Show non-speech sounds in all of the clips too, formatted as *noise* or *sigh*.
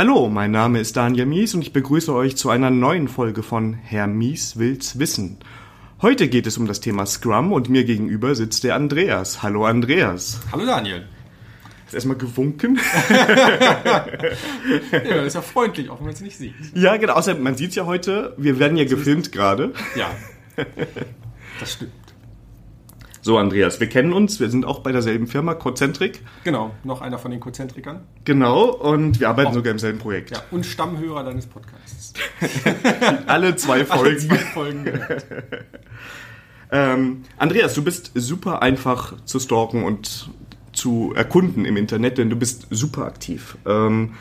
Hallo, mein Name ist Daniel Mies und ich begrüße euch zu einer neuen Folge von Herr Mies will's wissen. Heute geht es um das Thema Scrum und mir gegenüber sitzt der Andreas. Hallo Andreas. Hallo Daniel. Ist erstmal gewunken. *laughs* ja, das ist ja freundlich, auch wenn man es nicht sieht. Ja, genau. Außer man sieht es ja heute. Wir werden ja gefilmt gerade. Ja, *laughs* das stimmt. So, Andreas, wir kennen uns. Wir sind auch bei derselben Firma, Concentric. Genau, noch einer von den Konzentrikern. Genau, und wir arbeiten sogar im selben Projekt. Ja, und Stammhörer deines Podcasts. *laughs* Alle zwei Folgen. Alle zwei Folgen. *laughs* Ähm, Andreas, du bist super einfach zu stalken und zu erkunden im Internet, denn du bist super aktiv. Ähm,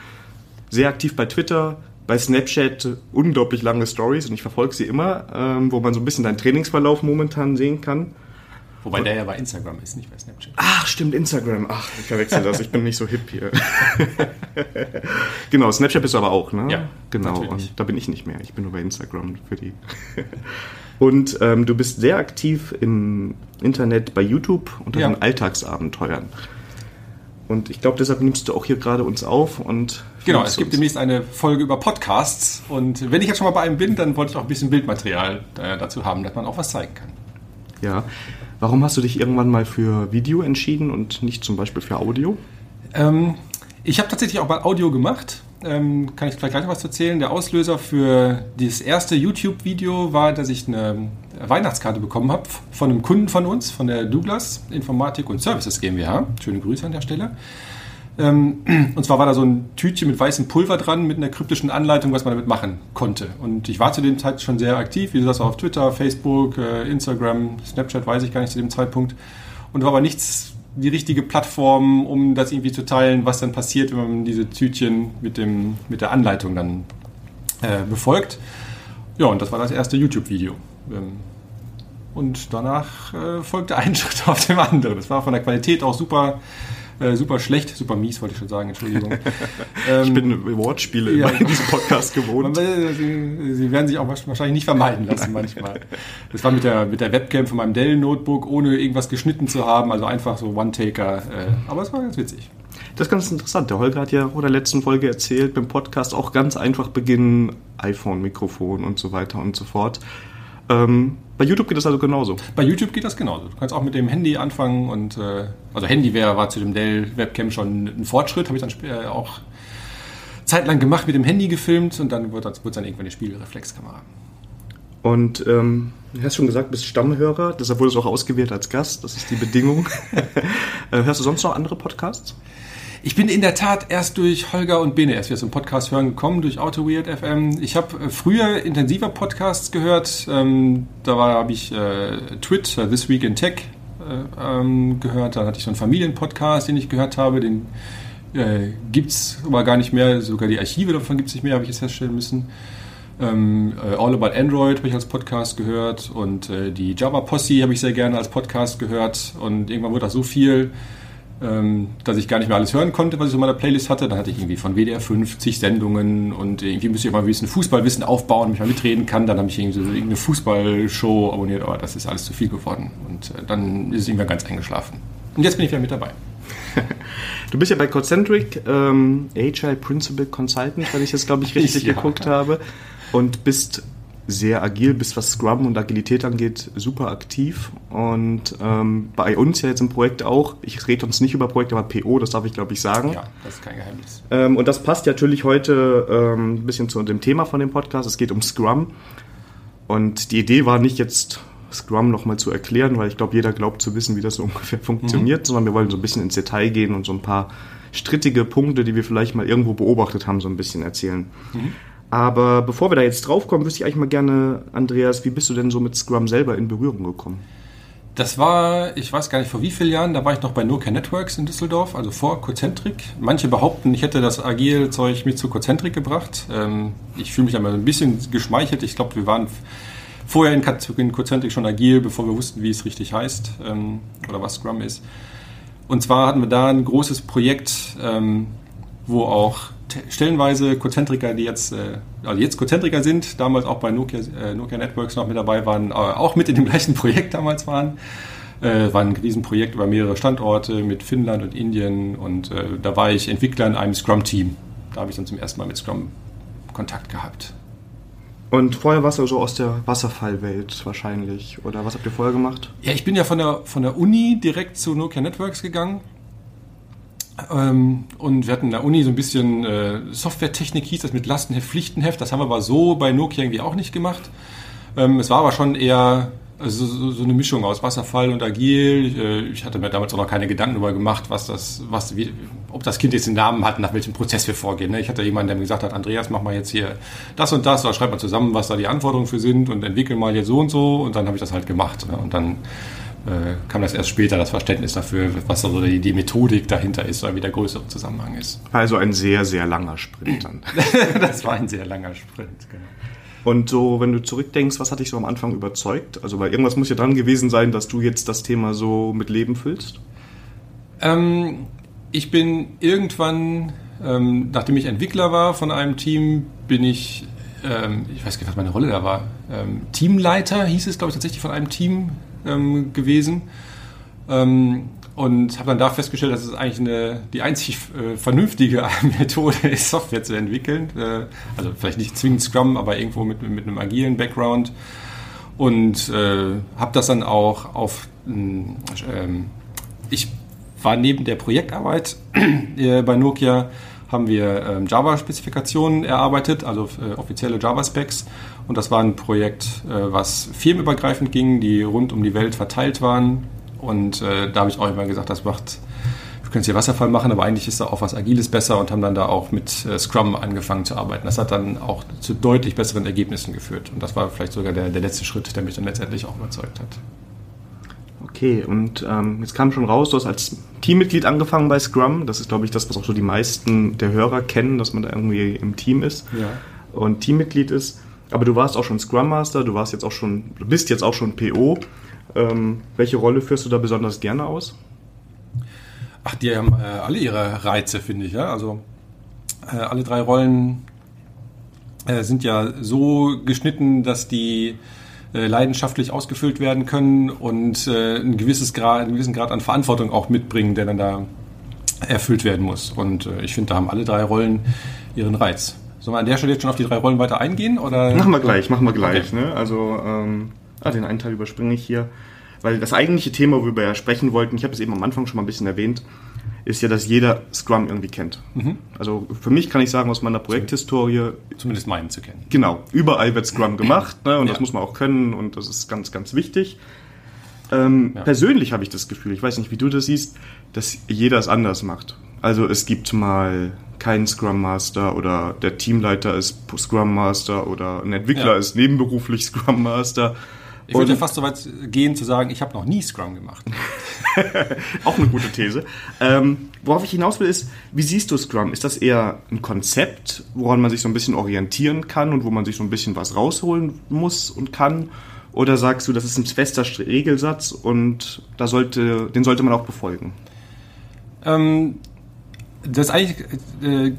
sehr aktiv bei Twitter, bei Snapchat unglaublich lange Stories und ich verfolge sie immer, ähm, wo man so ein bisschen deinen Trainingsverlauf momentan sehen kann. Wobei der ja bei Instagram ist, nicht bei Snapchat. Ach, stimmt, Instagram. Ach, ich verwechsel das. Ich bin nicht so hip hier. *laughs* genau, Snapchat bist du aber auch, ne? Ja, Genau, natürlich. und da bin ich nicht mehr. Ich bin nur bei Instagram für die. *laughs* und ähm, du bist sehr aktiv im Internet bei YouTube unter Ja. den Alltagsabenteuern. Und ich glaube, deshalb nimmst du auch hier gerade uns auf und Genau, es gibt uns. demnächst eine Folge über Podcasts. Und wenn ich jetzt schon mal bei einem bin, dann wollte ich auch ein bisschen Bildmaterial äh, dazu haben, dass man auch was zeigen kann. Ja. Warum hast du dich irgendwann mal für Video entschieden und nicht zum Beispiel für Audio? Ähm, ich habe tatsächlich auch mal Audio gemacht. Ähm, kann ich vielleicht gleich noch was erzählen. Der Auslöser für das erste YouTube-Video war, dass ich eine Weihnachtskarte bekommen habe von einem Kunden von uns, von der Douglas Informatik und Services GmbH. Schöne Grüße an der Stelle. Ähm, *clears throat* und zwar war da so ein Tütchen mit weißem Pulver dran, mit einer kryptischen Anleitung, was man damit machen konnte. Und ich war zu dem Zeitpunkt schon sehr aktiv, wie du sagst, auf Twitter, Facebook, äh, Instagram, Snapchat, weiß ich gar nicht zu dem Zeitpunkt. Und war aber nichts die richtige Plattform, um das irgendwie zu teilen, was dann passiert, wenn man diese Tütchen mit, dem, mit der Anleitung dann äh, befolgt. Ja, und das war das erste YouTube-Video. Ähm, und danach äh, folgte ein *laughs* Schritt auf dem anderen. Das war von der Qualität auch super, äh, super schlecht, super mies, wollte ich schon sagen, Entschuldigung. Ähm, *laughs* Ich bin Wortspiele Ja. in diesem Podcast gewohnt. will, sie, sie werden sich auch wahrscheinlich nicht vermeiden lassen manchmal. Das war mit der, mit der Webcam von meinem Dell-Notebook, ohne irgendwas geschnitten zu haben, also einfach so One-Taker. Äh, aber es war ganz witzig. Das ist ganz interessant. Der Holger hat ja in der letzten Folge erzählt, beim Podcast auch ganz einfach beginnen, iPhone, Mikrofon und so weiter und so fort. Ähm, bei YouTube geht das also genauso. Bei YouTube geht das genauso. Du kannst auch mit dem Handy anfangen und äh, also Handy wäre war zu dem Dell Webcam schon ein Fortschritt, habe ich dann äh, auch zeitlang gemacht, mit dem Handy gefilmt und dann wird das wird dann irgendwann eine Spiegelreflexkamera. Und ähm, du hast schon gesagt, du bist Stammhörer, deshalb wurdest du auch ausgewählt als Gast. Das ist die Bedingung. *laughs* äh, hörst du sonst noch andere Podcasts? Ich bin in der Tat erst durch Holger und Bene erst wieder zum Podcast hören gekommen, durch AutoWeird FM. Ich habe äh, früher intensiver Podcasts gehört. Ähm, da habe ich äh, Twit, äh, This Week in Tech, äh, ähm, gehört. Dann hatte ich so einen Familienpodcast, den ich gehört habe. Den äh, gibt es aber gar nicht mehr. Sogar die Archive davon gibt es nicht mehr, habe ich jetzt feststellen müssen. Ähm, äh, All About Android habe ich als Podcast gehört und äh, die Java Posse habe ich sehr gerne als Podcast gehört. Und irgendwann wurde das so viel, ähm, dass ich gar nicht mehr alles hören konnte, was ich so in meiner Playlist hatte. Dann hatte ich irgendwie von WDR 50 Sendungen und irgendwie müsste ich mal ein bisschen Fußballwissen aufbauen, damit ich mal mitreden kann. Dann habe ich irgendwie so irgendeine Fußballshow abonniert, aber das ist alles zu viel geworden. Und äh, dann ist es irgendwann ganz eingeschlafen. Und jetzt bin ich wieder mit dabei. Du bist ja bei Concentric, ähm, Agile Principal Consultant, wenn ich das, glaube ich, *laughs* richtig Ja. geguckt habe. Und bist sehr agil, bist was Scrum und Agilität angeht, super aktiv. Und ähm, bei uns ja jetzt im Projekt auch, ich rede uns nicht über Projekte, aber PO, das darf ich, glaube ich, sagen. Ja, das ist kein Geheimnis. Ähm, und das passt natürlich heute ähm, ein bisschen zu dem Thema von dem Podcast. Es geht um Scrum. Und die Idee war nicht jetzt Scrum nochmal zu erklären, weil ich glaube, jeder glaubt zu wissen, wie das so *laughs* ungefähr funktioniert, sondern wir wollen so ein bisschen ins Detail gehen und so ein paar strittige Punkte, die wir vielleicht mal irgendwo beobachtet haben, so ein bisschen erzählen. Aber bevor wir da jetzt drauf kommen, wüsste ich eigentlich mal gerne, Andreas, wie bist du denn so mit Scrum selber in Berührung gekommen? Das war, ich weiß gar nicht vor wie vielen Jahren, da war ich noch bei Nokia Networks in Düsseldorf, also vor Cocentric. Manche behaupten, ich hätte das Agile-Zeug mit zu Cocentric gebracht. Ähm, ich fühle mich aber ein bisschen geschmeichelt. Ich glaube, wir waren vorher in, Cocentric schon agil, bevor wir wussten, wie es richtig heißt ähm, oder was Scrum ist. Und zwar hatten wir da ein großes Projekt, ähm, wo auch stellenweise Cocentriker, die jetzt, äh, also jetzt Cocentriker sind, damals auch bei Nokia, äh, Nokia Networks noch mit dabei waren, äh, auch mit in dem *laughs* gleichen Projekt damals waren. Äh, war ein Riesenprojekt über mehrere Standorte mit Finnland und Indien und äh, da war ich Entwickler in einem Scrum-Team. da habe ich dann zum ersten Mal mit Scrum Kontakt gehabt. Und vorher warst du so aus der Wasserfallwelt wahrscheinlich. Oder was habt ihr vorher gemacht? Ja, ich bin ja von der, von der Uni direkt zu Nokia Networks gegangen. Ähm, und wir hatten in der Uni so ein bisschen äh, Softwaretechnik, hieß das mit Lastenheft, Pflichtenheft. Das haben wir aber so bei Nokia irgendwie auch nicht gemacht. Ähm, es war aber schon eher also so, so, eine Mischung aus Wasserfall und Agil. Äh, ich hatte mir damals auch noch keine Gedanken darüber gemacht, was das, was, wie, ob das Kind jetzt den Namen hat, nach welchem Prozess wir vorgehen. Ne? Ich hatte jemanden, der mir gesagt hat, Andreas, mach mal jetzt hier das und das, oder schreib mal zusammen, was da die Anforderungen für sind und entwickel mal jetzt so und so und dann habe ich das halt gemacht. Ne? Und dann kam das erst später, das Verständnis dafür, was also die, die Methodik dahinter ist oder wie der größere Zusammenhang ist. Also ein sehr, sehr langer Sprint dann. *laughs* das war ein sehr langer Sprint, genau. Und so, wenn du zurückdenkst, was hat dich so am Anfang überzeugt? Also, weil irgendwas muss ja dran gewesen sein, dass du jetzt das Thema so mit Leben füllst? Ähm, ich bin irgendwann, ähm, nachdem ich Entwickler war von einem Team, bin ich, ähm, ich weiß gar nicht, was meine Rolle da war, ähm, Teamleiter hieß es, glaube ich, tatsächlich von einem Team ähm, gewesen. Ähm, und habe dann da festgestellt, dass es eigentlich eine, die einzig äh, vernünftige *laughs* Methode ist, Software zu entwickeln. Äh, also vielleicht nicht zwingend Scrum, aber irgendwo mit, mit einem agilen Background. Und äh, habe das dann auch auf... Ähm, ich war neben der Projektarbeit *clears throat* äh, bei Nokia haben wir ähm, Java-Spezifikationen erarbeitet, also äh, offizielle Java-Specs. Und das war ein Projekt, äh, was firmenübergreifend ging, die rund um die Welt verteilt waren. Und äh, da habe ich auch immer gesagt, das macht, wir können es hier Wasserfall machen, aber eigentlich ist da auch was Agiles besser und haben dann da auch mit Scrum angefangen zu arbeiten. Das hat dann auch zu deutlich besseren Ergebnissen geführt. Und das war vielleicht sogar der, der letzte Schritt, der mich dann letztendlich auch überzeugt hat. Okay, und ähm, jetzt kam schon raus, du hast als Teammitglied angefangen bei Scrum. Das ist, glaube ich, das, was auch so die meisten der Hörer kennen, dass man da irgendwie im Team ist ja. und Teammitglied ist. Aber du warst auch schon Scrum Master, du warst jetzt auch schon, du bist jetzt auch schon PO. Ähm, welche Rolle führst du da besonders gerne aus? Ach, die haben äh, alle ihre Reize, finde ich. Ja? Also äh, alle drei Rollen äh, sind ja so geschnitten, dass die äh, leidenschaftlich ausgefüllt werden können und äh, ein gewisses Grad, einen gewissen Grad an Verantwortung auch mitbringen, der dann da erfüllt werden muss. Und äh, ich finde, da haben alle drei Rollen ihren Reiz. Sollen wir an der Stelle jetzt schon auf die drei Rollen weiter eingehen? Oder? Machen wir gleich, machen wir gleich. Okay. Ne? Also ähm, ah, den einen Teil überspringe ich hier. Weil das eigentliche Thema, worüber wir ja sprechen wollten, ich habe es eben am Anfang schon mal ein bisschen erwähnt, ist ja, dass jeder Scrum irgendwie kennt. Mhm. Also für mich kann ich sagen, aus meiner Projekthistorie. Zumindest meinen zu kennen. Genau, überall wird Scrum *clears throat* gemacht ne, und ja. das muss man auch können und das ist ganz, ganz wichtig. Ähm, ja. Persönlich habe ich das Gefühl, ich weiß nicht, wie du das siehst, dass jeder es anders macht. Also es gibt mal keinen Scrum Master oder der Teamleiter ist Scrum Master oder ein Entwickler ja. ist nebenberuflich *laughs* Scrum Master. Ich würde ja fast so weit gehen zu sagen, ich habe noch nie Scrum gemacht. *laughs* Auch eine gute These. Ähm, worauf ich hinaus will, ist, wie siehst du Scrum? Ist das eher ein Konzept, woran man sich so ein bisschen orientieren kann und wo man sich so ein bisschen was rausholen muss und kann? Oder sagst du, das ist ein fester Regelsatz und da sollte, den sollte man auch befolgen? Ähm, das ist eigentlich, äh,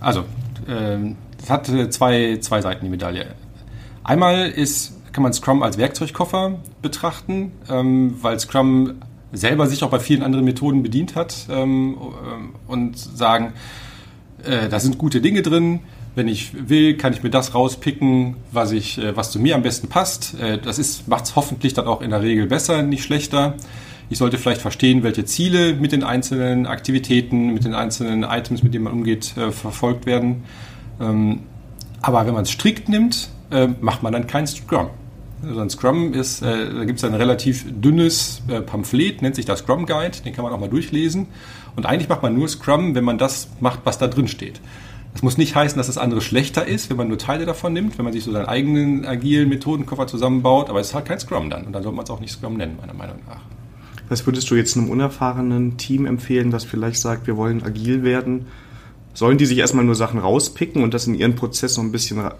also, äh, das hat zwei, zwei Seiten, die Medaille. Einmal ist kann man Scrum als Werkzeugkoffer betrachten, ähm, weil Scrum selber sich auch bei vielen anderen Methoden bedient hat ähm, und sagen, äh, da sind gute Dinge drin. Wenn ich will, kann ich mir das rauspicken, was, ich, äh, was zu mir am besten passt. Äh, das macht es hoffentlich dann auch in der Regel besser, nicht schlechter. Ich sollte vielleicht verstehen, welche Ziele mit den einzelnen Aktivitäten, mit den einzelnen Items, mit denen man umgeht, verfolgt werden. Ähm, aber wenn man es strikt nimmt, macht man dann kein Scrum. So ein Scrum ist, äh, da gibt es ein relativ dünnes äh, Pamphlet, nennt sich das Scrum Guide, den kann man auch mal durchlesen. Und eigentlich macht man nur Scrum, wenn man das macht, was da drin steht. Das muss nicht heißen, dass das andere schlechter ist, wenn man nur Teile davon nimmt, wenn man sich so seinen eigenen agilen Methodenkoffer zusammenbaut, aber es ist halt kein Scrum dann. Und dann sollte man es auch nicht Scrum nennen, meiner Meinung nach. Was würdest du jetzt einem unerfahrenen Team empfehlen, das vielleicht sagt, wir wollen agil werden? Sollen die sich erstmal nur Sachen rauspicken und das in ihren Prozess so ein bisschen äh,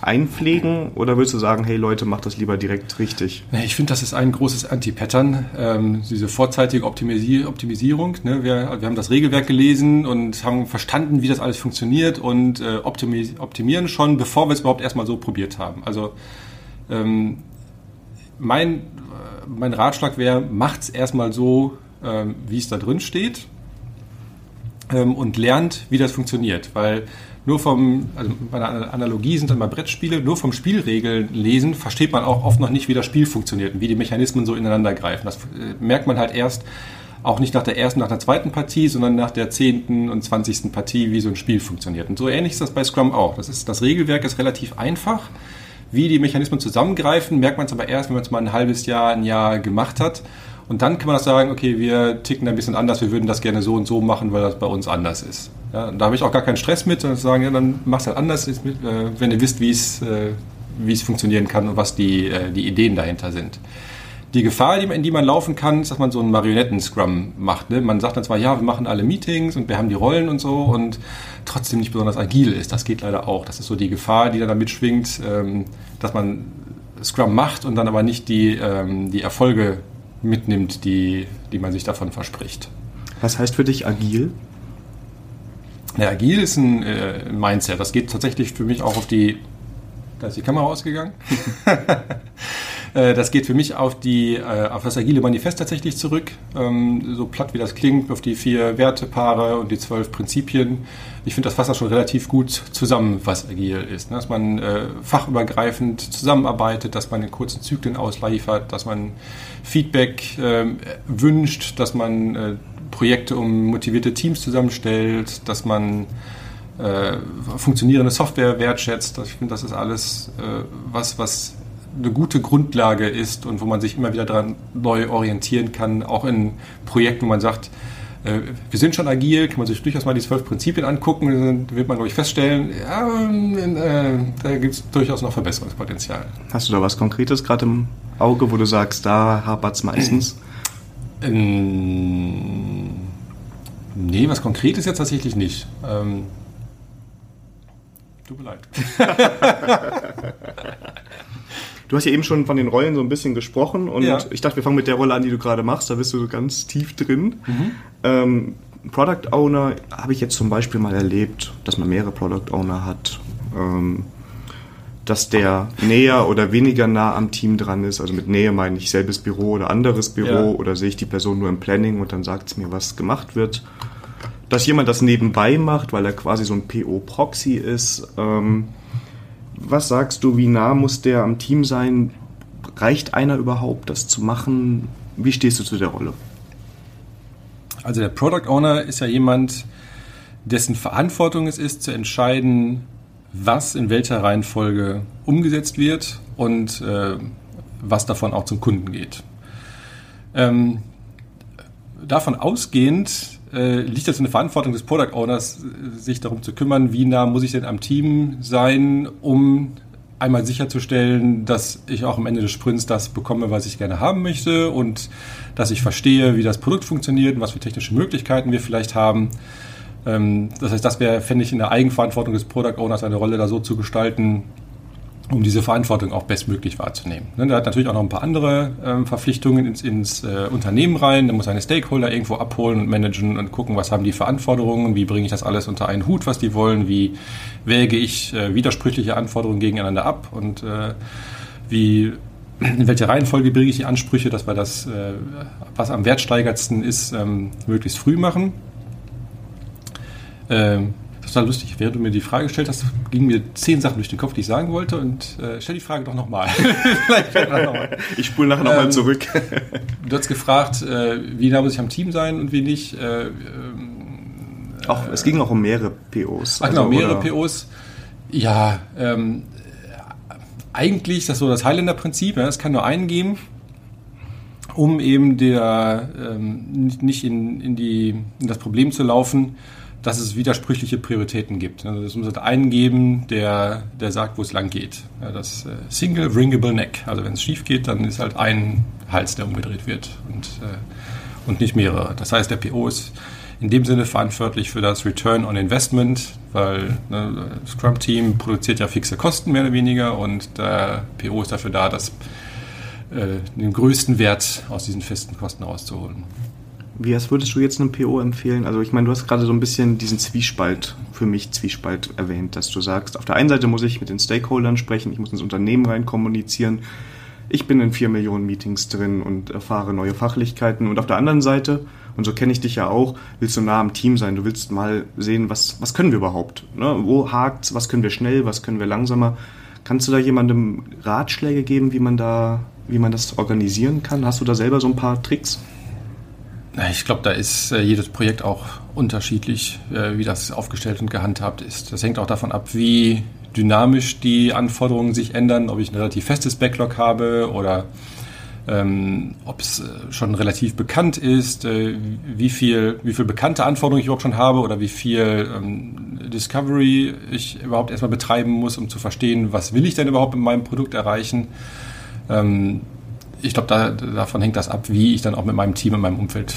einpflegen? Oder willst du sagen, hey Leute, macht das lieber direkt richtig? Ich finde, das ist ein großes Anti-Pattern, ähm, diese vorzeitige Optimisier Optimisierung. Ne? Wir, wir, haben das Regelwerk gelesen und haben verstanden, wie das alles funktioniert und äh, optimi optimieren schon, bevor wir es überhaupt erstmal so probiert haben. Also ähm, mein, äh, mein Ratschlag wäre, macht es erstmal so, ähm, wie es da drin steht ähm, und lernt, wie das funktioniert. Weil nur vom, also bei der Analogie sind dann mal Brettspiele, nur vom Spielregeln lesen versteht man auch oft noch nicht, wie das Spiel funktioniert und wie die Mechanismen so ineinander greifen. Das äh, merkt man halt erst auch nicht nach der ersten, nach der zweiten Partie, sondern nach der zehnten und zwanzigsten Partie, wie so ein Spiel funktioniert. Und so ähnlich ist das bei Scrum auch. Das, ist, das Regelwerk ist relativ einfach. Wie die Mechanismen zusammengreifen, merkt man es aber erst, wenn man es mal ein halbes Jahr, ein Jahr gemacht hat. Und dann kann man auch sagen, okay, wir ticken ein bisschen anders, wir würden das gerne so und so machen, weil das bei uns anders ist. Ja, da habe ich auch gar keinen Stress mit, sondern sagen, ja, dann mach's halt anders, äh, wenn ihr wisst, wie es, äh, wie es funktionieren kann und was die, äh, die Ideen dahinter sind. Die Gefahr, in die man laufen kann, ist, dass man so einen Marionetten-Scrum macht. Ne? Man sagt dann zwar, ja, wir machen alle Meetings und wir haben die Rollen und so und trotzdem nicht besonders agil ist. Das geht leider auch. Das ist so die Gefahr, die dann damit schwingt, ähm, dass man Scrum macht und dann aber nicht die, ähm, die Erfolge mitnimmt, die, die man sich davon verspricht. Was heißt für dich agil? Ja, agil ist ein äh, Mindset. Das geht tatsächlich für mich auch auf die. Da ist die Kamera ausgegangen. *laughs* Äh, das geht für mich auf, die, äh, auf das agile Manifest tatsächlich zurück. Ähm, so platt wie das klingt, auf die vier Wertepaare und die zwölf Prinzipien. Ich finde, das fasst das schon relativ gut zusammen, was agil ist. Ne? Dass man äh, fachübergreifend zusammenarbeitet, dass man in kurzen Zyklen ausliefert, dass man Feedback wünscht, dass man Projekte um motivierte Teams zusammenstellt, dass man funktionierende Software wertschätzt. Ich finde, das ist alles was, was eine gute Grundlage ist und wo man sich immer wieder daran neu orientieren kann, auch in Projekten, wo man sagt, äh, wir sind schon agil, kann man sich durchaus mal die zwölf Prinzipien angucken, dann wird man, glaube ich, feststellen, ja, äh, da gibt es durchaus noch Verbesserungspotenzial. Hast du da was Konkretes gerade im Auge, wo du sagst, da hapert es meistens? *clears throat* Ähm, nee, was Konkretes jetzt tatsächlich nicht. Ähm, tut mir leid. *laughs* *laughs* Du hast ja eben schon von den Rollen so ein bisschen gesprochen und ja. ich dachte, wir fangen mit der Rolle an, die du gerade machst. Da bist du so ganz tief drin. Mhm. Ähm, Product Owner habe ich jetzt zum Beispiel mal erlebt, dass man mehrere Product Owner hat. Ähm, dass der näher oder weniger nah am Team dran ist. Also mit Nähe meine ich selbes Büro oder anderes Büro ja. oder sehe ich die Person nur im Planning und dann sagt es mir, was gemacht wird. Dass jemand das nebenbei macht, weil er quasi so ein PO-Proxy ist. Ähm, was sagst du, wie nah muss der am Team sein? Reicht einer überhaupt, das zu machen? Wie stehst du zu der Rolle? Also der Product Owner ist ja jemand, dessen Verantwortung es ist, zu entscheiden, was in welcher Reihenfolge umgesetzt wird und äh, was davon auch zum Kunden geht. Ähm, davon ausgehend äh, liegt es in der Verantwortung des Product Owners, sich darum zu kümmern, wie nah muss ich denn am Team sein, um einmal sicherzustellen, dass ich auch am Ende des Sprints das bekomme, was ich gerne haben möchte und dass ich verstehe, wie das Produkt funktioniert und was für technische Möglichkeiten wir vielleicht haben. Ähm, das heißt, das wäre, fände ich, in der Eigenverantwortung des Product Owners eine Rolle da so zu gestalten, um diese Verantwortung auch bestmöglich wahrzunehmen. Ne, der hat natürlich auch noch ein paar andere ähm, Verpflichtungen ins, ins äh, Unternehmen rein. Der muss seine Stakeholder irgendwo abholen und managen und gucken, was haben die für Anforderungen, wie bringe ich das alles unter einen Hut, was die wollen, wie wäge ich äh, widersprüchliche Anforderungen gegeneinander ab und äh, wie in welcher Reihenfolge bringe ich die Ansprüche, dass wir das, was am wertsteigertsten ist, ähm, möglichst früh machen. Ähm, das war lustig. Während du mir die Frage gestellt hast, gingen mir zehn Sachen durch den Kopf, die ich sagen wollte. Und äh, stell die Frage doch nochmal. *laughs* noch ich spule nachher nochmal ähm, zurück. du hast gefragt, äh, wie nah muss ich am Team sein und wie nicht. Äh, ähm, auch, es ging auch um mehrere POs. Ach genau, also, mehrere oder? POs. Ja, ähm, eigentlich ist das so das Highlander-Prinzip. Ja, es kann nur einen geben um eben der ähm, nicht in, in, die, in das Problem zu laufen, dass es widersprüchliche Prioritäten gibt. Also es muss einen geben, der, der sagt, wo es lang geht. Das äh, Single Ringable Neck. Also wenn es schief geht, dann ist halt ein Hals, der umgedreht wird und, äh, und nicht mehrere. Das heißt, der PO ist in dem Sinne verantwortlich für das Return on Investment, weil ne, das Scrum-Team produziert ja fixe Kosten mehr oder weniger und der PO ist dafür da, das, äh, den größten Wert aus diesen festen Kosten rauszuholen. Wie was würdest du jetzt einem PO empfehlen? Also ich meine, du hast gerade so ein bisschen diesen Zwiespalt, für mich Zwiespalt erwähnt, dass du sagst, auf der einen Seite muss ich mit den Stakeholdern sprechen, ich muss ins Unternehmen rein kommunizieren, ich bin in vier Millionen Meetings drin und erfahre neue Fachlichkeiten. Und auf der anderen Seite, und so kenne ich dich ja auch, willst du nah am Team sein. Du willst mal sehen, was, was können wir überhaupt? Ne? Wo hakt's? Was können wir schnell? Was können wir langsamer? Kannst du da jemandem Ratschläge geben, wie man da, wie man das organisieren kann? Hast du da selber so ein paar Tricks? Ich glaube, da ist äh, jedes Projekt auch unterschiedlich, äh, wie das aufgestellt und gehandhabt ist. Das hängt auch davon ab, wie dynamisch die Anforderungen sich ändern, ob ich ein relativ festes Backlog habe oder ähm, ob es äh, schon relativ bekannt ist, äh, wie, viel, wie viel bekannte Anforderungen ich überhaupt schon habe oder wie viel ähm, Discovery ich überhaupt erstmal betreiben muss, um zu verstehen, was will ich denn überhaupt mit meinem Produkt erreichen. Ähm, ich glaube, da, davon hängt das ab, wie ich dann auch mit meinem Team, in meinem Umfeld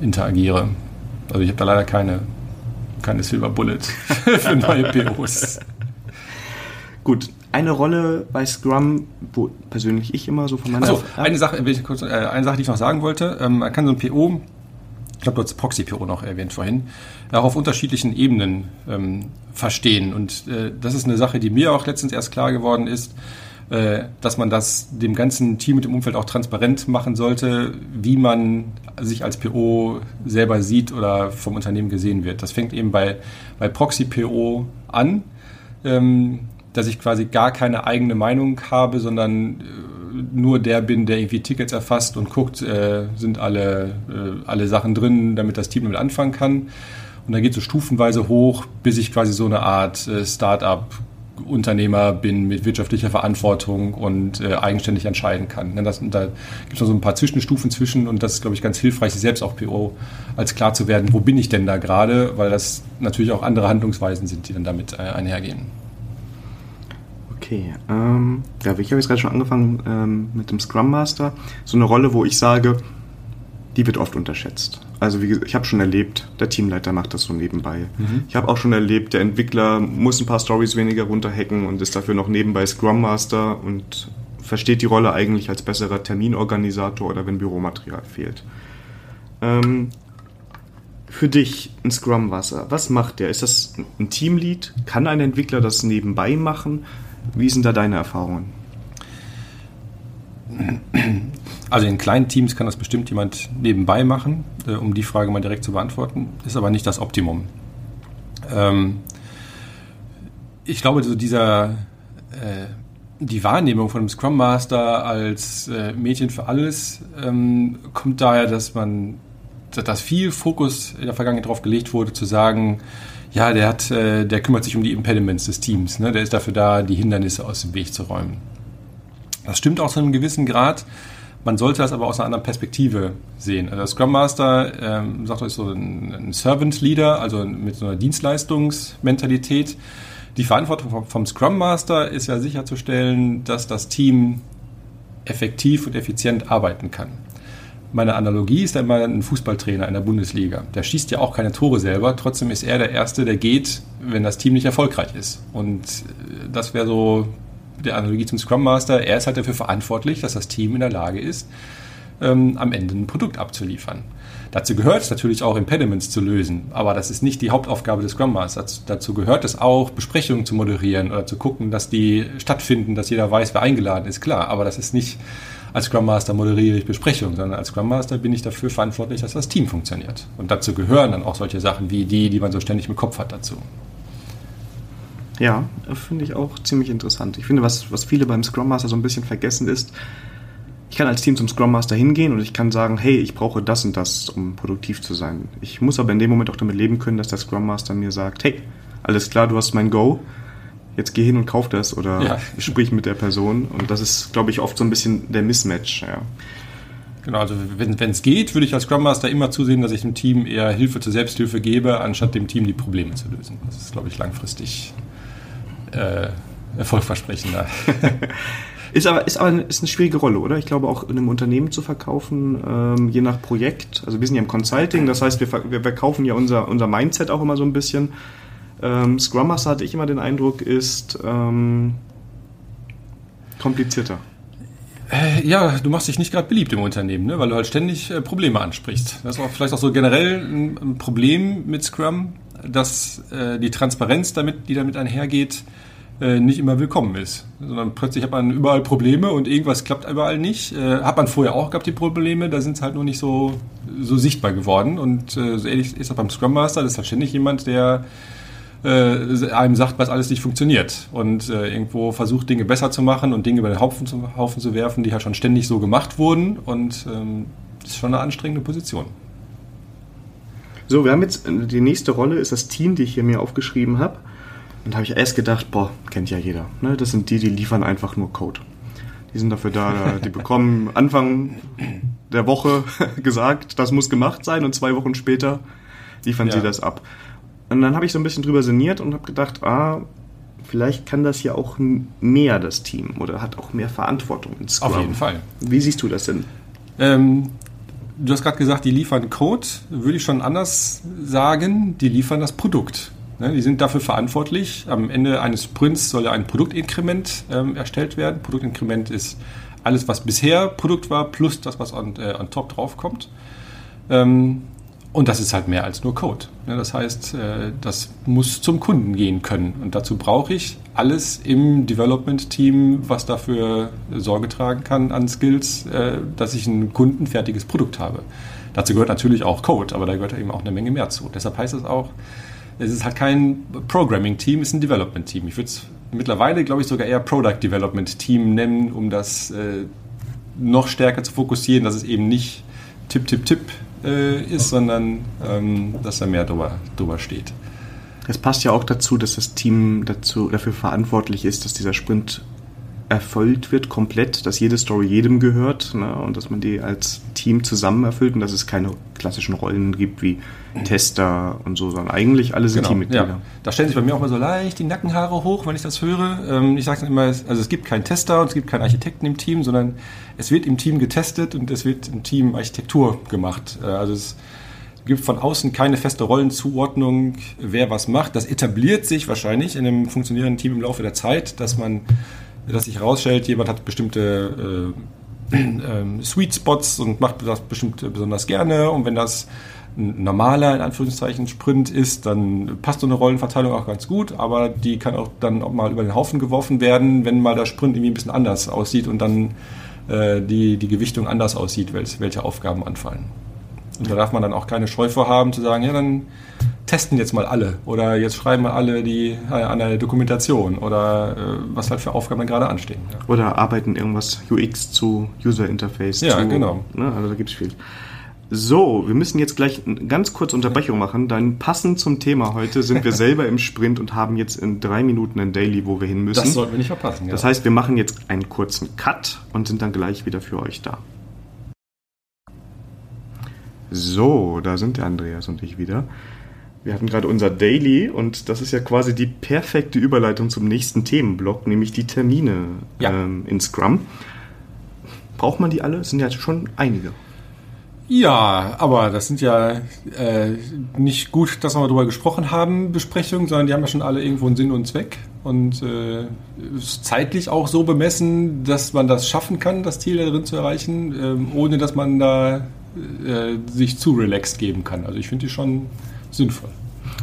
interagiere. Also ich habe da leider keine, keine Silver Bullet *laughs* für neue POs. Gut, eine Rolle bei Scrum, wo persönlich ich immer so von meiner... Also eine Sache, kurz, äh, eine Sache, die ich noch sagen wollte. Ähm, man kann so ein PO, ich glaube, du hast Proxy-PO noch erwähnt vorhin, auch auf unterschiedlichen Ebenen ähm, verstehen. Und äh, das ist eine Sache, die mir auch letztens erst klar geworden ist, äh, dass man das dem ganzen Team mit dem Umfeld auch transparent machen sollte, wie man sich als PO selber sieht oder vom Unternehmen gesehen wird. Das fängt eben bei, bei Proxy-PO an. Ähm, dass ich quasi gar keine eigene Meinung habe, sondern äh, nur der bin, der irgendwie Tickets erfasst und guckt, äh, sind alle, äh, alle Sachen drin, damit das Team damit anfangen kann. Und dann geht es so stufenweise hoch, bis ich quasi so eine Art äh, Start-up Unternehmer bin mit wirtschaftlicher Verantwortung und äh, eigenständig entscheiden kann. Ne, da gibt es noch so ein paar Zwischenstufen zwischen und das ist, glaube ich, ganz hilfreich, sich selbst auch PO als klar zu werden, wo bin ich denn da gerade, weil das natürlich auch andere Handlungsweisen sind, die dann damit äh, einhergehen. Okay, ähm, ja, ich habe jetzt gerade schon angefangen ähm, mit dem Scrum Master. So eine Rolle, wo ich sage, die wird oft unterschätzt. Also wie gesagt, ich habe schon erlebt, der Teamleiter macht das so nebenbei. Mhm. Ich habe auch schon erlebt, der Entwickler muss ein paar Stories weniger runterhacken und ist dafür noch nebenbei Scrum Master und versteht die Rolle eigentlich als besserer Terminorganisator oder wenn Büromaterial fehlt. Ähm, für dich ein Scrum Master, was macht der? Ist das ein Teamlead? Kann ein Entwickler das nebenbei machen? Wie sind da deine Erfahrungen? *clears throat* Also in kleinen Teams kann das bestimmt jemand nebenbei machen, äh, um die Frage mal direkt zu beantworten. Ist aber nicht das Optimum. Ähm, ich glaube, so dieser äh, die Wahrnehmung von einem Scrum Master als äh, Mädchen für alles ähm, kommt daher, dass man, dass viel Fokus in der Vergangenheit darauf gelegt wurde, zu sagen, ja, der hat, äh, der kümmert sich um die Impediments des Teams. Ne? Der ist dafür da, die Hindernisse aus dem Weg zu räumen. Das stimmt auch zu einem gewissen Grad. Man sollte das aber aus einer anderen Perspektive sehen. Also der Scrum Master ähm, sagt euch so ein, ein Servant Leader, also mit so einer Dienstleistungsmentalität. Die Verantwortung vom, vom Scrum Master ist ja sicherzustellen, dass das Team effektiv und effizient arbeiten kann meine Analogie ist einmal ein Fußballtrainer in der Bundesliga. Der schießt ja auch keine Tore selber, trotzdem ist er der Erste, der geht, wenn das Team nicht erfolgreich ist. Und äh, das wäre so der Analogie zum Scrum Master. Er ist halt dafür verantwortlich, dass das Team in der Lage ist, ähm, am Ende ein Produkt abzuliefern. Dazu gehört es natürlich auch, Impediments zu lösen, aber das ist nicht die Hauptaufgabe des Scrum Masters. Dazu gehört es auch, Besprechungen zu moderieren oder zu gucken, dass die stattfinden, dass jeder weiß, wer eingeladen ist, klar, aber das ist nicht als Scrum Master moderiere ich Besprechungen, sondern als Scrum Master bin ich dafür verantwortlich, dass das Team funktioniert. Und dazu gehören dann auch solche Sachen wie die, die man so ständig im Kopf hat dazu. Ja, finde ich auch ziemlich interessant. Ich finde, was, was viele beim Scrum Master so ein bisschen vergessen ist, ich kann als Team zum Scrum Master hingehen und ich kann sagen, hey, ich brauche das und das, um produktiv zu sein. Ich muss aber in dem Moment auch damit leben können, dass der Scrum Master mir sagt, hey, alles klar, du hast mein Go, jetzt geh hin und kauf das oder ja. *laughs* sprich mit der Person. Und das ist, glaube ich, oft so ein bisschen der Mismatch. Ja. Genau, also wenn es geht, würde ich als Scrum Master immer zusehen, dass ich dem Team eher Hilfe zur Selbsthilfe gebe, anstatt dem Team die Probleme zu lösen. Das ist, glaube ich, langfristig äh, erfolgversprechender. *laughs* ist aber, ist aber ist eine schwierige Rolle, oder? Ich glaube auch in einem Unternehmen zu verkaufen, ähm, je nach Projekt. Also wir sind ja im Consulting, das heißt, wir, wir verkaufen ja unser, unser Mindset auch immer so ein bisschen. Ähm, Scrum Master hatte ich immer den Eindruck, ist ähm, komplizierter. Äh, ja, du machst dich nicht gerade beliebt im Unternehmen, ne? weil du halt ständig äh, Probleme ansprichst. Das ist auch vielleicht auch so generell ein, ein Problem mit Scrum, dass äh, die Transparenz, damit, die damit einhergeht, äh, nicht immer willkommen ist. Sondern plötzlich hat man überall Probleme und irgendwas klappt überall nicht. Äh, hat man vorher auch gehabt, die Probleme, da sind es halt nur nicht so, so sichtbar geworden. Und äh, so ähnlich ist auch beim Scrum Master, das ist halt ständig jemand, der äh, einem sagt, was alles nicht funktioniert und äh, irgendwo versucht, Dinge besser zu machen und Dinge über den Haufen zu, Haufen zu werfen, die halt schon ständig so gemacht wurden und ähm, das ist schon eine anstrengende Position. So, wir haben jetzt die nächste Rolle, ist das Team, die ich hier mir aufgeschrieben habe. Und da habe ich erst gedacht, boah, kennt ja jeder. Ne? Das sind die, die liefern einfach nur Code. Die sind dafür da, die bekommen *laughs* Anfang der Woche *laughs* gesagt, das muss gemacht sein und zwei Wochen später liefern ja. sie das ab. Und dann habe ich so ein bisschen drüber sinniert und habe gedacht, ah, vielleicht kann das ja auch mehr das Team oder hat auch mehr Verantwortung in Scrum. Auf jeden Fall. Wie siehst du das denn? Ähm, du hast gerade gesagt, die liefern Code. Würde ich schon anders sagen, die liefern das Produkt. Ne, die sind dafür verantwortlich. Am Ende eines Sprints soll ja ein Produktinkrement ähm, erstellt werden. Produktinkrement ist alles, was bisher Produkt war, plus das, was on, äh, on top draufkommt. Ähm, und das ist halt mehr als nur Code. Das heißt, äh, das muss zum Kunden gehen können. Und dazu brauche ich alles im Development-Team, was dafür Sorge tragen kann an Skills, äh, dass ich ein kundenfertiges Produkt habe. Dazu gehört natürlich auch Code, aber da gehört eben auch eine Menge mehr zu. Deshalb heißt es auch, es ist halt kein Programming-Team, es ist ein Development-Team. Ich würde es mittlerweile, glaube ich, sogar eher Product Development-Team nennen, um das äh, noch stärker zu fokussieren, dass es eben nicht Tipp, Tipp, Tipp äh, ist, sondern ähm, dass da mehr drüber, drüber steht. Es passt ja auch dazu, dass das Team dazu, dafür verantwortlich ist, dass dieser Sprint erfüllt wird, komplett, dass jede Story jedem gehört ne, und dass man die als Team zusammen erfüllt und dass es keine klassischen Rollen gibt wie Tester und so, sondern eigentlich alle sind genau, Teammitglieder. Ja. Da stellen sich bei mir auch mal so leicht die Nackenhaare hoch, wenn ich das höre. Ähm, ich sage dann immer, also es gibt keinen Tester und es gibt keinen Architekten im Team, sondern es wird im Team getestet und es wird im Team Architektur gemacht. Äh, also es gibt von außen keine feste Rollenzuordnung, wer was macht. Das etabliert sich wahrscheinlich in einem funktionierenden Team im Laufe der Zeit, dass man dass sich herausstellt, jemand hat bestimmte äh, *clears throat* äh, Sweet Spots und macht das bestimmt besonders gerne. Und wenn das ein normaler, in Anführungszeichen, Sprint ist, dann passt so eine Rollenverteilung auch ganz gut, aber die kann auch dann auch mal über den Haufen geworfen werden, wenn mal der Sprint irgendwie ein bisschen anders aussieht und dann äh, die, die Gewichtung anders aussieht, welche, Aufgaben anfallen. Und da darf man dann auch keine Scheu vorhaben, zu sagen, ja, dann testen jetzt mal alle oder jetzt schreiben mal alle die äh, an der Dokumentation oder äh, was halt für Aufgaben dann gerade anstehen. Ja. Oder arbeiten irgendwas UX zu User Interface. Ja, zu, genau. Ne, also da gibt es viel. So, wir müssen jetzt gleich eine ganz kurze Unterbrechung machen, denn passend zum Thema heute sind wir *laughs* selber im Sprint und haben jetzt in drei Minuten ein Daily, wo wir hin müssen. Das sollten wir nicht verpassen. Ja. Das heißt, wir machen jetzt einen kurzen Cut und sind dann gleich wieder für euch da. So, da sind der Andreas und ich wieder. Wir hatten gerade unser Daily und das ist ja quasi die perfekte Überleitung zum nächsten Themenblock, nämlich die Termine ja. ähm, in Scrum. Braucht man die alle? Es sind ja schon einige. Ja, aber das sind ja äh, nicht gut, dass wir darüber gesprochen haben, Besprechungen, sondern die haben ja schon alle irgendwo einen Sinn und Zweck und äh, zeitlich auch so bemessen, dass man das schaffen kann, das Ziel darin zu erreichen, äh, ohne dass man da äh, sich zu relaxed geben kann. Also ich finde die schon sinnvoll.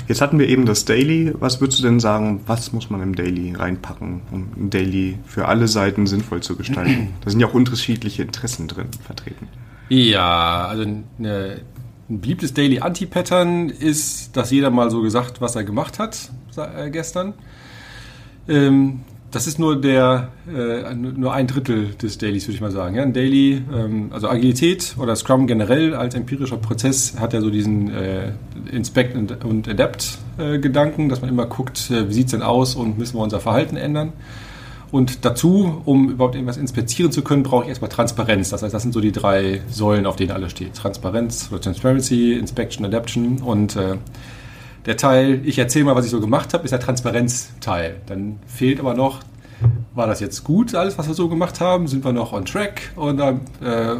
Jetzt hatten wir eben das Daily. Was würdest du denn sagen, was muss man im Daily reinpacken, um ein Daily für alle Seiten sinnvoll zu gestalten? Da sind ja auch unterschiedliche Interessen drin vertreten. Ja, also eine, ein beliebtes Daily Anti-Pattern ist, dass jeder mal so gesagt, was er gemacht hat äh, gestern. Ähm, das ist nur der äh, nur ein Drittel des Dailies, würde ich mal sagen. Ja, ein Daily, ähm, also Agilität oder Scrum generell als empirischer Prozess hat ja so diesen äh, Inspect und, und Adapt äh, dass man immer guckt, äh, wie sieht's denn aus und müssen wir unser Verhalten ändern. Und dazu, um überhaupt irgendwas inspizieren zu können, brauche ich erstmal Transparenz. Das heißt, das sind so die drei Säulen, auf denen alles steht. Transparenz oder Transparency, Inspection, Adaption und äh, der Teil, ich erzähle mal, was ich so gemacht habe, ist der Transparenzteil. Dann fehlt aber noch, war das jetzt gut, alles, was wir so gemacht haben? Sind wir noch on track oder, äh,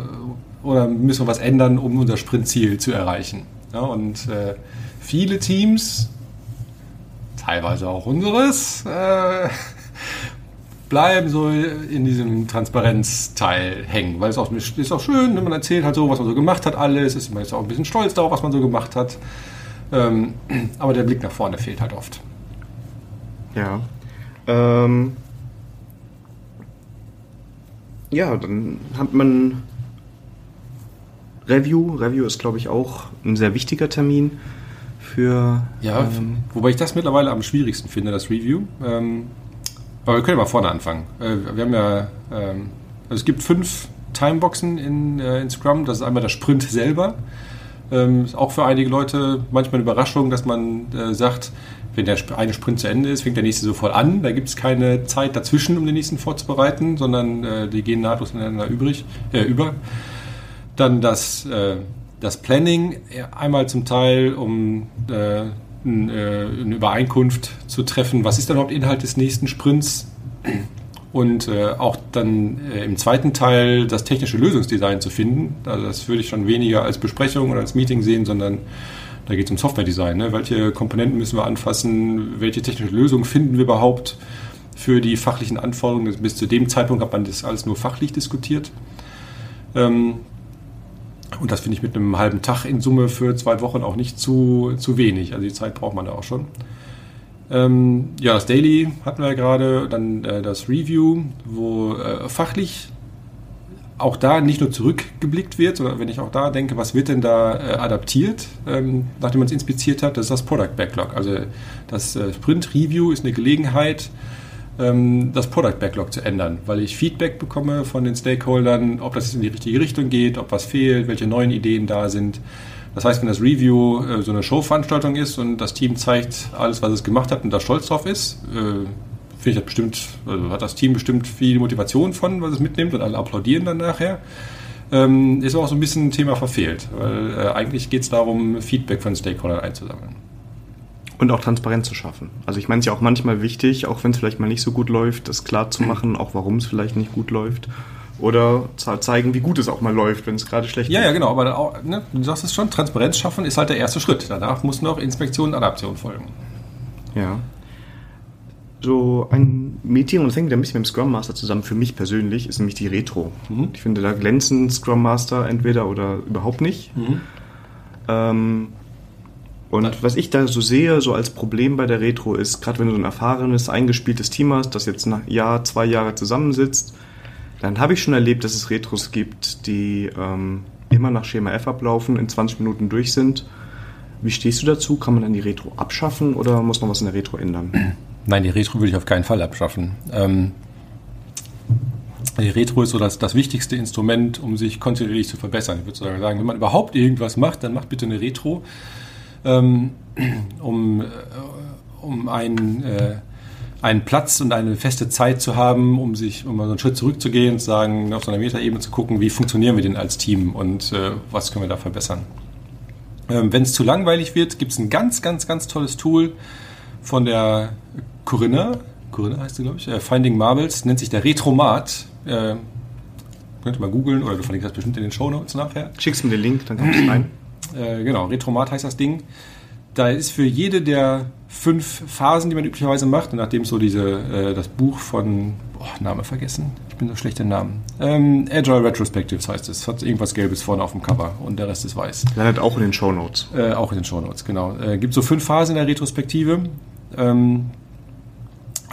oder müssen wir was ändern, um unser Sprintziel zu erreichen? Ja, und äh, viele Teams, teilweise auch unseres, äh, bleiben so in diesem Transparenzteil hängen, weil es auch, ist auch schön, wenn man erzählt halt so, was man so gemacht hat, alles, ist man jetzt auch ein bisschen stolz darauf, was man so gemacht hat. Ähm, aber der Blick nach vorne fehlt halt oft. Ja. Ähm, ja, dann hat man Review. Review ist, glaube ich, auch ein sehr wichtiger Termin für. Ja, ähm, wobei ich das mittlerweile am schwierigsten finde, das Review. Ähm, aber wir können ja mal vorne anfangen. Äh, wir haben ja, ähm, also es gibt fünf Timeboxen in, äh, in Scrum. Das ist einmal der Sprint selber. Ähm, ist auch für einige Leute manchmal eine Überraschung, dass man äh, sagt, wenn der eine Sprint zu Ende ist, fängt der nächste sofort an. Da gibt es keine Zeit dazwischen, um den nächsten vorzubereiten, sondern äh, die gehen nahtlos ineinander übrig, äh, über. Dann das, äh, das Planning, einmal zum Teil, um äh, eine Übereinkunft zu treffen, was ist dann überhaupt Inhalt des nächsten Sprints und äh, auch dann äh, im zweiten Teil das technische Lösungsdesign zu finden. Also das würde ich schon weniger als Besprechung oder als Meeting sehen, sondern da geht es um Softwaredesign. Ne? Welche Komponenten müssen wir anfassen? Welche technische Lösung finden wir überhaupt für die fachlichen Anforderungen? Bis zu dem Zeitpunkt hat man das alles nur fachlich diskutiert. Ähm, und das finde ich mit einem halben Tag in Summe für zwei Wochen auch nicht zu, zu wenig. Also die Zeit braucht man da auch schon. Ähm, ja, das Daily hatten wir ja gerade, dann äh, das Review, wo äh, fachlich auch da nicht nur zurückgeblickt wird, sondern wenn ich auch da denke, was wird denn da äh, adaptiert, ähm, nachdem man es inspiziert hat, das ist das Product Backlog. Also das äh, Sprint Review ist eine Gelegenheit, ähm, das Product Backlog zu ändern, weil ich Feedback bekomme von den Stakeholdern, ob das jetzt in die richtige Richtung geht, ob was fehlt, welche neuen Ideen da sind. Das heißt, wenn das Review äh, so eine Showveranstaltung ist und das Team zeigt alles, was es gemacht hat und da stolz drauf ist, äh, finde ich das bestimmt, also hat das Team bestimmt viel Motivation von, was es mitnimmt und alle applaudieren dann nachher. Ähm, ist aber auch so ein bisschen ein Thema verfehlt, weil äh, eigentlich geht es darum, Feedback von Stakeholdern einzusammeln. Und auch Transparenz zu schaffen. Also ich meine es ja auch manchmal wichtig, auch wenn es vielleicht mal nicht so gut läuft, das klar zu *clears throat* machen, auch warum es vielleicht nicht gut läuft oder zeigen, wie gut es auch mal läuft, wenn es gerade schlecht ja, geht. Ja, genau, aber auch, ne, du sagst es schon, Transparenz schaffen ist halt der erste Schritt. Danach muss noch Inspektion und Adaption folgen. Ja. So ein Meeting, und das hängt ein bisschen mit dem Scrum Master zusammen, für mich persönlich, ist nämlich die Retro. Mhm. Ich finde, da glänzen Scrum Master entweder oder überhaupt nicht. Mhm. Ähm, und was ich da so sehe, so als Problem bei der Retro ist, gerade wenn du so ein erfahrenes, eingespieltes Team hast, das jetzt ein Jahr, zwei Jahre zusammensitzt, dann habe ich schon erlebt, dass es Retros gibt, die ähm, immer nach Schema F ablaufen, in 20 Minuten durch sind. Wie stehst du dazu? Kann man dann die Retro abschaffen oder muss man was in der Retro ändern? *clears throat* Nein, die Retro würde ich auf keinen Fall abschaffen. Ähm, die Retro ist so das, das wichtigste Instrument, um sich kontinuierlich zu verbessern. Ich würde sagen, wenn man überhaupt irgendwas macht, dann macht bitte eine Retro, ähm, *clears throat* um, äh, um einen äh, einen Platz und eine feste Zeit zu haben, um sich, um mal so einen Schritt zurückzugehen und zu sagen, auf so einer Metaebene zu gucken, wie funktionieren wir denn als Team und äh, was können wir da verbessern. Ähm, Wenn es zu langweilig wird, gibt es ein ganz, ganz, ganz tolles Tool von der Corinna, Corinna heißt sie, glaube ich, äh, Finding Marbles, nennt sich der Retromat. Äh, könnt ihr mal googeln oder du verlinkst das bestimmt in den Show Notes nachher. Schickst mir den Link, dann kommst du rein. Äh, genau, Retromat heißt das Ding da ist für jede der fünf Phasen, die man üblicherweise macht, nachdem so diese, äh, das Buch von, boah, Name vergessen, ich bin so schlecht im Namen, ähm, Agile Retrospectives heißt es, hat irgendwas Gelbes vorne auf dem Cover und der Rest ist weiß. Landet auch in den Show Notes. Äh, auch in den Show Notes, genau. Äh, gibt so fünf Phasen in der Retrospektive. Ähm,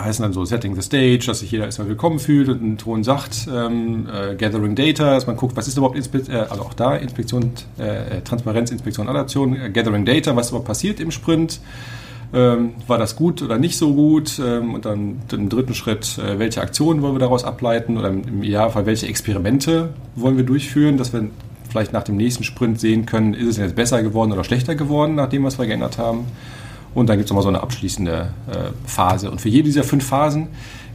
heißen dann so Setting the Stage, dass sich jeder erstmal willkommen fühlt und einen Ton sagt, ähm, äh, Gathering Data, dass man guckt, was ist überhaupt, Inspe äh, also auch da Inspektion, äh, Transparenz, Inspektion, Adaption, äh, Gathering Data, was überhaupt passiert im Sprint, ähm, war das gut oder nicht so gut ähm, und dann im dritten Schritt, äh, welche Aktionen wollen wir daraus ableiten oder im Idealfall, welche Experimente wollen wir durchführen, dass wir vielleicht nach dem nächsten Sprint sehen können, ist es jetzt besser geworden oder schlechter geworden, nach dem, was wir geändert haben. Und dann gibt es nochmal so eine abschließende äh, Phase. Und für jede dieser fünf Phasen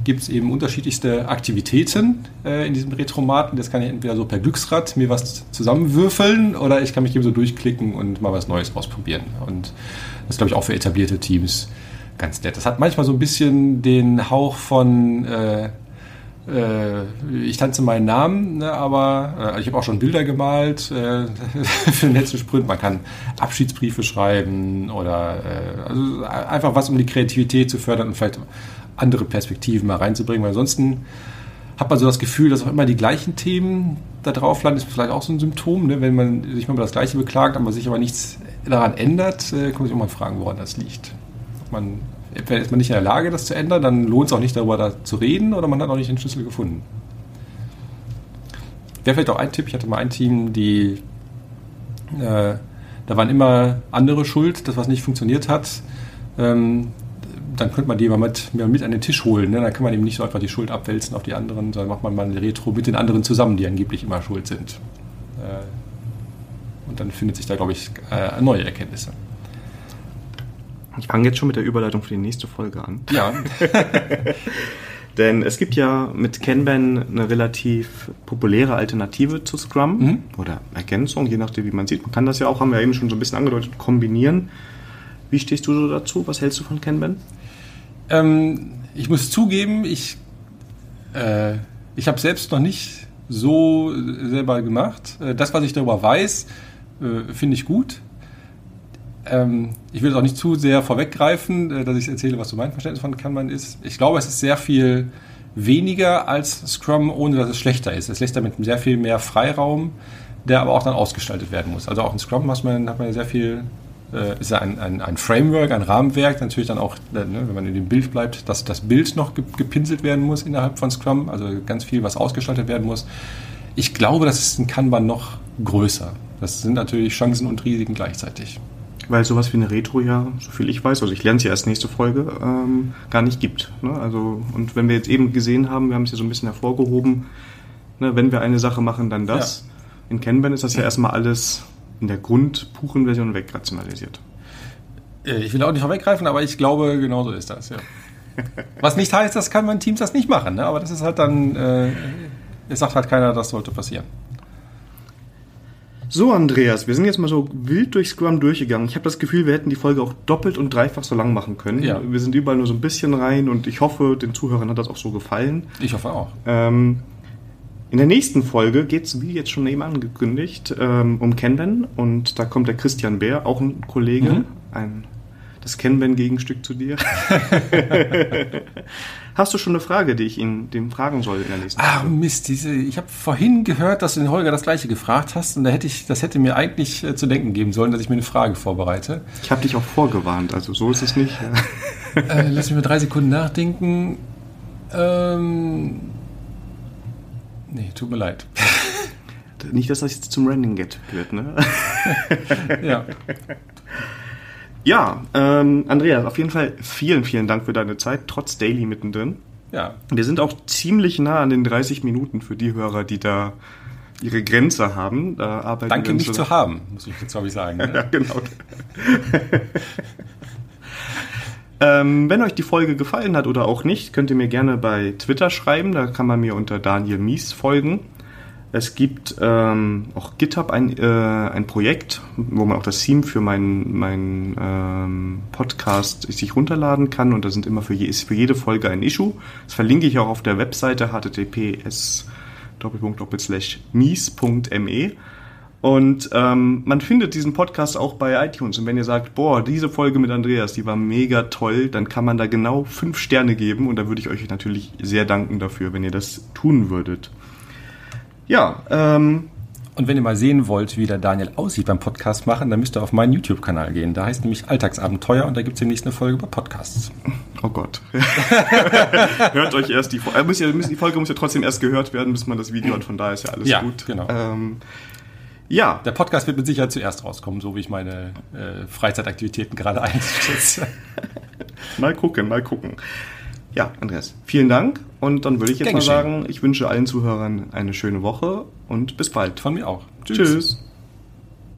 gibt es eben unterschiedlichste Aktivitäten äh, in diesem Retromaten. Das kann ich entweder so per Glücksrad mir was zusammenwürfeln oder ich kann mich eben so durchklicken und mal was Neues ausprobieren. Und das glaube ich, auch für etablierte Teams ganz nett. Das hat manchmal so ein bisschen den Hauch von äh, ich tanze meinen Namen, ne, aber äh, ich habe auch schon Bilder gemalt äh, *laughs* für den letzten Sprint. Man kann Abschiedsbriefe schreiben oder äh, also einfach was, um die Kreativität zu fördern und vielleicht andere Perspektiven mal reinzubringen. Weil ansonsten hat man so das Gefühl, dass auch immer die gleichen Themen da drauf landen. Ist vielleicht auch so ein Symptom, ne? wenn man sich mal über das Gleiche beklagt, aber sich aber nichts daran ändert, äh, kann man sich auch mal fragen, woran das liegt. Ob man entweder ist man nicht in der Lage, das zu ändern, dann lohnt es auch nicht darüber da zu reden oder man hat auch nicht den Schlüssel gefunden. Wäre vielleicht auch ein Tipp, ich hatte mal ein Team, die äh, da waren immer andere schuld, dass was nicht funktioniert hat. Ähm, dann könnte man die mal mit, mit an den Tisch holen. Ne? Dann kann man eben nicht so einfach die Schuld abwälzen auf die anderen, sondern macht man mal eine Retro mit den anderen zusammen, die angeblich immer schuld sind. Äh, und dann findet sich da, glaube ich, äh, neue Erkenntnisse. Ich fange jetzt schon mit der Überleitung für die nächste Folge an. Ja. *laughs* Denn es gibt ja mit Kanban eine relativ populäre Alternative zu Scrum Mhm. oder Ergänzung, je nachdem, wie man sieht. Man kann das ja auch, haben wir ja eben schon so ein bisschen angedeutet, kombinieren. Wie stehst du so dazu? Was hältst du von Kanban? Ähm, ich muss zugeben, ich, äh, ich habe selbst noch nicht so selber gemacht. Äh, Das, was ich darüber weiß, äh, finde ich gut. Ähm, ich will es auch nicht zu sehr vorweggreifen, äh, dass ich erzähle, was so mein Verständnis von Kanban ist. Ich glaube, es ist sehr viel weniger als Scrum, ohne dass es schlechter ist. Es lässt damit sehr viel mehr Freiraum, der aber auch dann ausgestaltet werden muss. Also auch in Scrum hat man, hat man sehr viel, äh, ist ja ein, ein, ein Framework, ein Rahmenwerk, natürlich dann auch, äh, ne, wenn man in dem Bild bleibt, dass das Bild noch ge- gepinselt werden muss innerhalb von Scrum, also ganz viel, was ausgestaltet werden muss. Ich glaube, das ist in Kanban noch größer. Das sind natürlich Chancen und Risiken gleichzeitig. Weil sowas wie eine Retro ja, soviel ich weiß, also ich lerne es ja erst nächste Folge, ähm, gar nicht gibt. Ne? Also, und wenn wir jetzt eben gesehen haben, wir haben es ja so ein bisschen hervorgehoben, ne, wenn wir eine Sache machen, dann das. In Kanban ist das ja erstmal alles in der Grund-Puchen-Version wegrationalisiert. Äh, Ich will auch nicht vorweggreifen, aber ich glaube, genau so ist das, ja. *laughs* Was nicht heißt, dass kann man Teams das nicht machen, ne? aber das ist halt dann, äh, es sagt halt keiner, das sollte passieren. So, Andreas, wir sind jetzt mal so wild durch Scrum durchgegangen. Ich habe das Gefühl, wir hätten die Folge auch doppelt und dreifach so lang machen können. Ja. Wir sind überall nur so ein bisschen rein und ich hoffe, den Zuhörern hat das auch so gefallen. Ich hoffe auch. Ähm, in der nächsten Folge geht es, wie jetzt schon eben angekündigt, ähm, um Kanban und da kommt der Christian Bär, auch ein Kollege, Mhm. ein, das Kanban-Gegenstück zu dir. *laughs* Hast du schon eine Frage, die ich ihn dem fragen soll in der nächsten Ah, Folge? Mist, diese, ich habe vorhin gehört, dass du den Holger das gleiche gefragt hast und da hätte ich, das hätte mir eigentlich äh, zu denken geben sollen, dass ich mir eine Frage vorbereite. Ich habe dich auch vorgewarnt, also so ist es nicht. *laughs* äh, lass mich mal drei Sekunden nachdenken. Ähm, nee, tut mir leid. Nicht, dass das jetzt zum Running Get wird, ne? *laughs* ja. Ja, ähm, Andreas, auf jeden Fall vielen, vielen Dank für deine Zeit, trotz Daily mittendrin. ja. Wir sind auch ziemlich nah an den 30 Minuten für die Hörer, die da ihre Grenze haben. Da arbeiten Danke, mich so- zu haben, muss ich jetzt, glaube ich, sagen. *laughs* Ja, Ne? genau. *laughs* ähm, wenn euch die Folge gefallen hat oder auch nicht, könnt ihr mir gerne bei Twitter schreiben. Da kann man mir unter Daniel Mies folgen. Es gibt ähm, auch GitHub ein, äh, ein Projekt, wo man auch das Theme für meinen mein, ähm, Podcast sich runterladen kann und da sind immer für, je, ist für jede Folge ein Issue. Das verlinke ich auch auf der Webseite https mies.me. Und ähm, man findet diesen Podcast auch bei iTunes. Und wenn ihr sagt, boah, diese Folge mit Andreas, die war mega toll, dann kann man da genau fünf Sterne geben. Und da würde ich euch natürlich sehr danken dafür, wenn ihr das tun würdet. Ja, ähm, Und wenn ihr mal sehen wollt, wie der Daniel aussieht beim Podcast machen, dann müsst ihr auf meinen YouTube-Kanal gehen. Da heißt nämlich Alltagsabenteuer und da gibt es demnächst eine Folge über Podcasts. oh Gott. *laughs* Hört euch erst die Folge. Äh, die Folge muss ja trotzdem erst gehört werden, bis man das Video hat. Von daher ist ja alles Ja, gut. genau. Ähm, ja, Der Podcast wird mit Sicherheit zuerst rauskommen, so wie ich meine äh, Freizeitaktivitäten gerade *laughs* einschätze. mal gucken, mal gucken. Ja, Andreas, vielen Dank. Und dann würde ich jetzt Gern mal geschehen. sagen, ich wünsche allen Zuhörern eine schöne Woche und bis bald. Von mir auch. Tschüss.